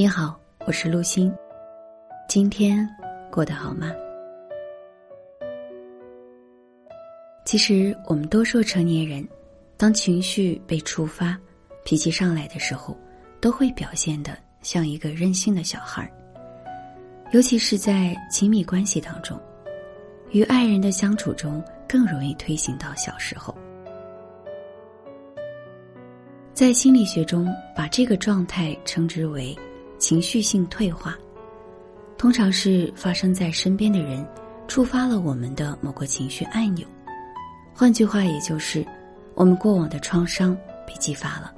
你好，我是陆欣。今天过得好吗？其实，我们多数成年人，当情绪被触发、脾气上来的时候，都会表现的像一个任性的小孩儿。尤其是在亲密关系当中，与爱人的相处中，更容易推行到小时候。在心理学中，把这个状态称之为情绪性退化，通常是发生在身边的人触发了我们的某个情绪按钮。换句话，也就是我们过往的创伤被激发了，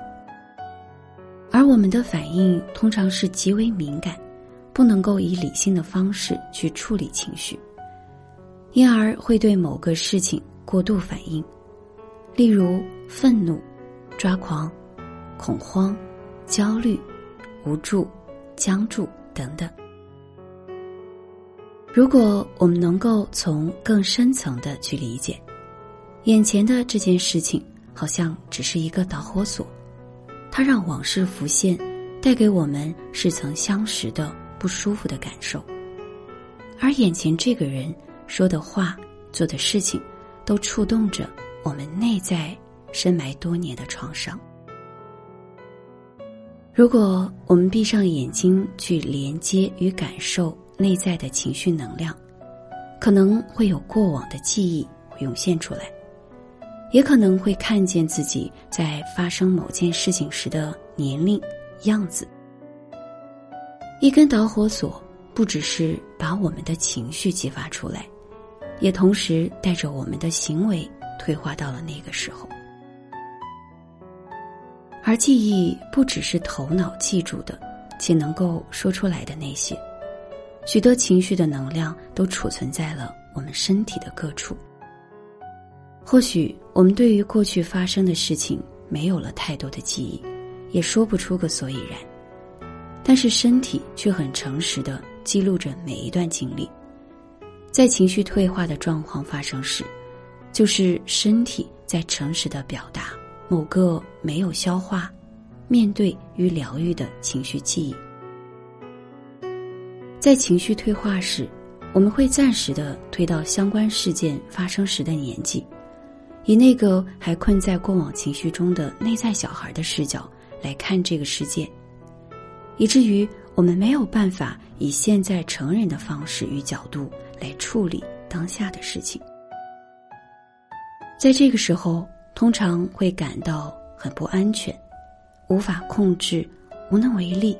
而我们的反应通常是极为敏感，不能够以理性的方式去处理情绪，因而会对某个事情过度反应，例如愤怒、抓狂。恐慌、焦虑、无助、僵住等等。如果我们能够从更深层的去理解，眼前的这件事情好像只是一个导火索，它让往事浮现，带给我们似曾相识的不舒服的感受，而眼前这个人说的话、做的事情，都触动着我们内在深埋多年的创伤。如果我们闭上眼睛去连接与感受内在的情绪能量，可能会有过往的记忆涌现出来，也可能会看见自己在发生某件事情时的年龄、样子。一根导火索不只是把我们的情绪激发出来，也同时带着我们的行为退化到了那个时候。而记忆不只是头脑记住的，且能够说出来的那些，许多情绪的能量都储存在了我们身体的各处。或许我们对于过去发生的事情没有了太多的记忆，也说不出个所以然，但是身体却很诚实的记录着每一段经历。在情绪退化的状况发生时，就是身体在诚实的表达。某个没有消化、面对与疗愈的情绪记忆，在情绪退化时，我们会暂时的推到相关事件发生时的年纪，以那个还困在过往情绪中的内在小孩的视角来看这个世界，以至于我们没有办法以现在成人的方式与角度来处理当下的事情。在这个时候。通常会感到很不安全，无法控制，无能为力，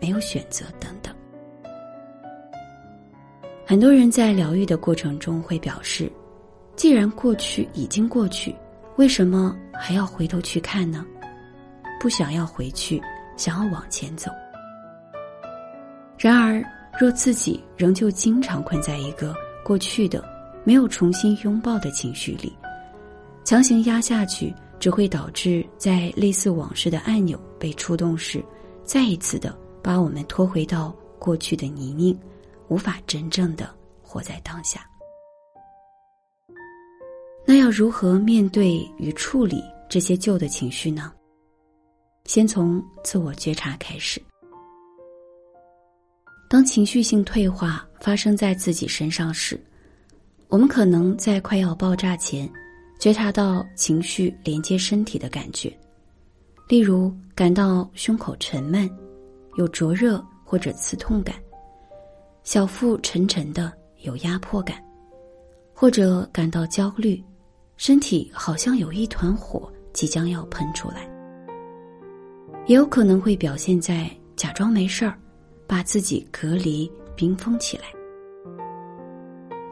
没有选择等等。很多人在疗愈的过程中会表示，既然过去已经过去，为什么还要回头去看呢？不想要回去，想要往前走。然而，若自己仍旧经常困在一个过去的、没有重新拥抱的情绪里。强行压下去，只会导致在类似往事的按钮被触动时，再一次的把我们拖回到过去的泥泞，无法真正的活在当下。那要如何面对与处理这些旧的情绪呢？先从自我觉察开始。当情绪性退化发生在自己身上时，我们可能在快要爆炸前。觉察到情绪连接身体的感觉，例如感到胸口沉闷、有灼热或者刺痛感，小腹沉沉的有压迫感，或者感到焦虑，身体好像有一团火即将要喷出来。也有可能会表现在假装没事儿，把自己隔离冰封起来。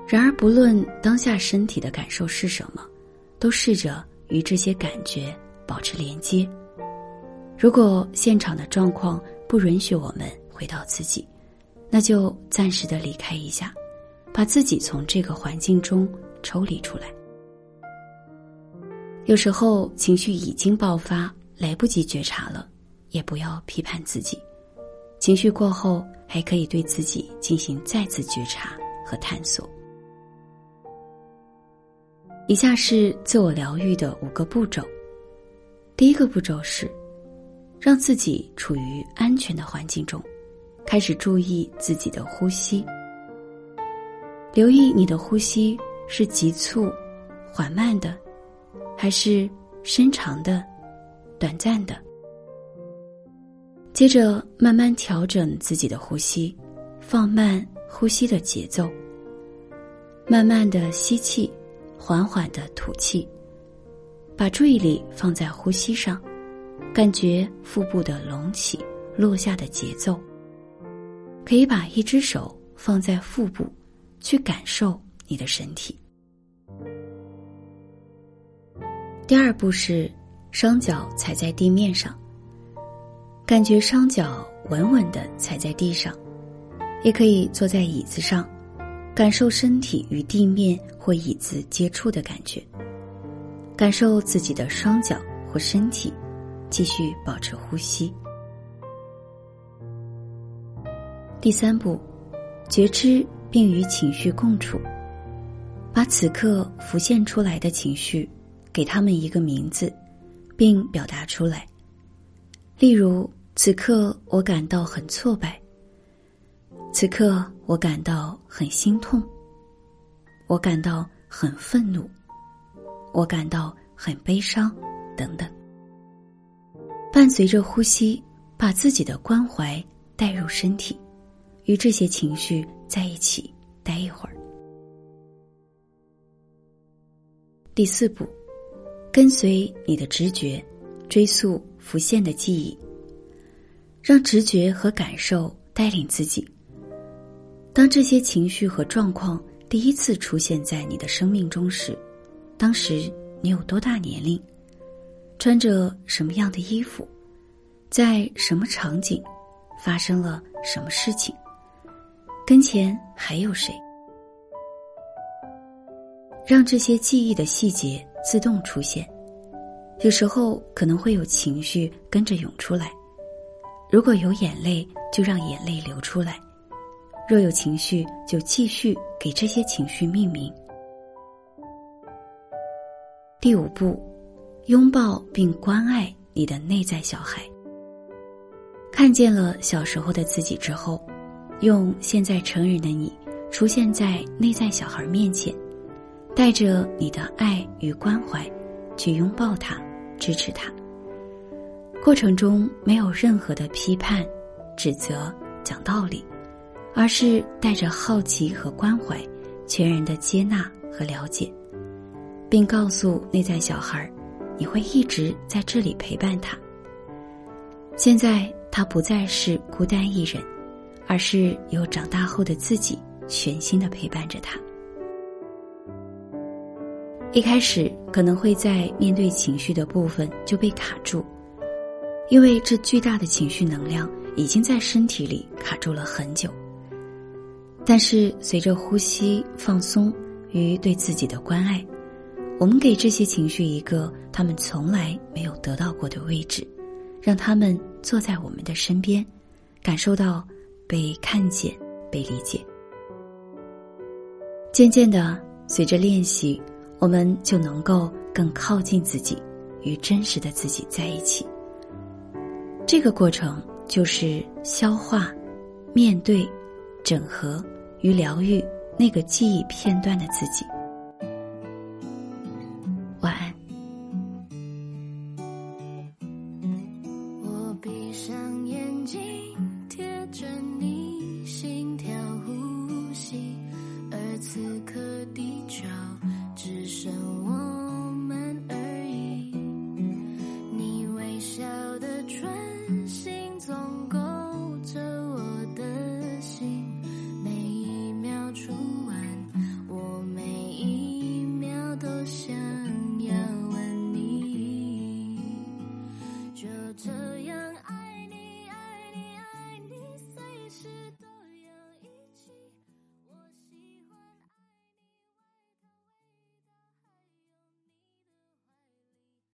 然而，不论当下身体的感受是什么。都试着与这些感觉保持连接。如果现场的状况不允许我们回到自己，那就暂时的离开一下，把自己从这个环境中抽离出来。有时候情绪已经爆发，来不及觉察了，也不要批判自己。情绪过后，还可以对自己进行再次觉察和探索。以下是自我疗愈的五个步骤。第一个步骤是，让自己处于安全的环境中，开始注意自己的呼吸，留意你的呼吸是急促、缓慢的，还是深长的、短暂的。接着慢慢调整自己的呼吸，放慢呼吸的节奏，慢慢的吸气，缓缓的吐气，把注意力放在呼吸上，感觉腹部的隆起、落下的节奏。可以把一只手放在腹部，去感受你的身体。第二步是双脚踩在地面上，感觉双脚稳稳的踩在地上，也可以坐在椅子上，感受身体与地面或椅子接触的感觉，感受自己的双脚或身体，继续保持呼吸。第三步，觉知并与情绪共处，把此刻浮现出来的情绪，给他们一个名字，并表达出来。例如，此刻我感到很挫败。此刻我感到很心痛。我感到很愤怒。我感到很悲伤，等等。伴随着呼吸，把自己的关怀带入身体。与这些情绪在一起待一会儿。第四步，跟随你的直觉，追溯浮现的记忆，让直觉和感受带领自己。当这些情绪和状况第一次出现在你的生命中时，当时你有多大年龄？穿着什么样的衣服？在什么场景？发生了什么事情？跟前还有谁？让这些记忆的细节自动出现。有时候可能会有情绪跟着涌出来，如果有眼泪，就让眼泪流出来；若有情绪，就继续给这些情绪命名。第五步，拥抱并关爱你的内在小孩。看见了小时候的自己之后。用现在成人的你出现在内在小孩面前，带着你的爱与关怀，去拥抱他，支持他。过程中没有任何的批判、指责、讲道理，而是带着好奇和关怀，全然的接纳和了解，并告诉内在小孩儿，你会一直在这里陪伴他。现在他不再是孤单一人。而是有长大后的自己全心的陪伴着他。一开始可能会在面对情绪的部分就被卡住，因为这巨大的情绪能量已经在身体里卡住了很久。但是随着呼吸放松与对自己的关爱，我们给这些情绪一个他们从来没有得到过的位置，让他们坐在我们的身边，感受到。被看见，被理解。渐渐的，随着练习，我们就能够更靠近自己，与真实的自己在一起。这个过程就是消化、面对、整合与疗愈那个记忆片段的自己。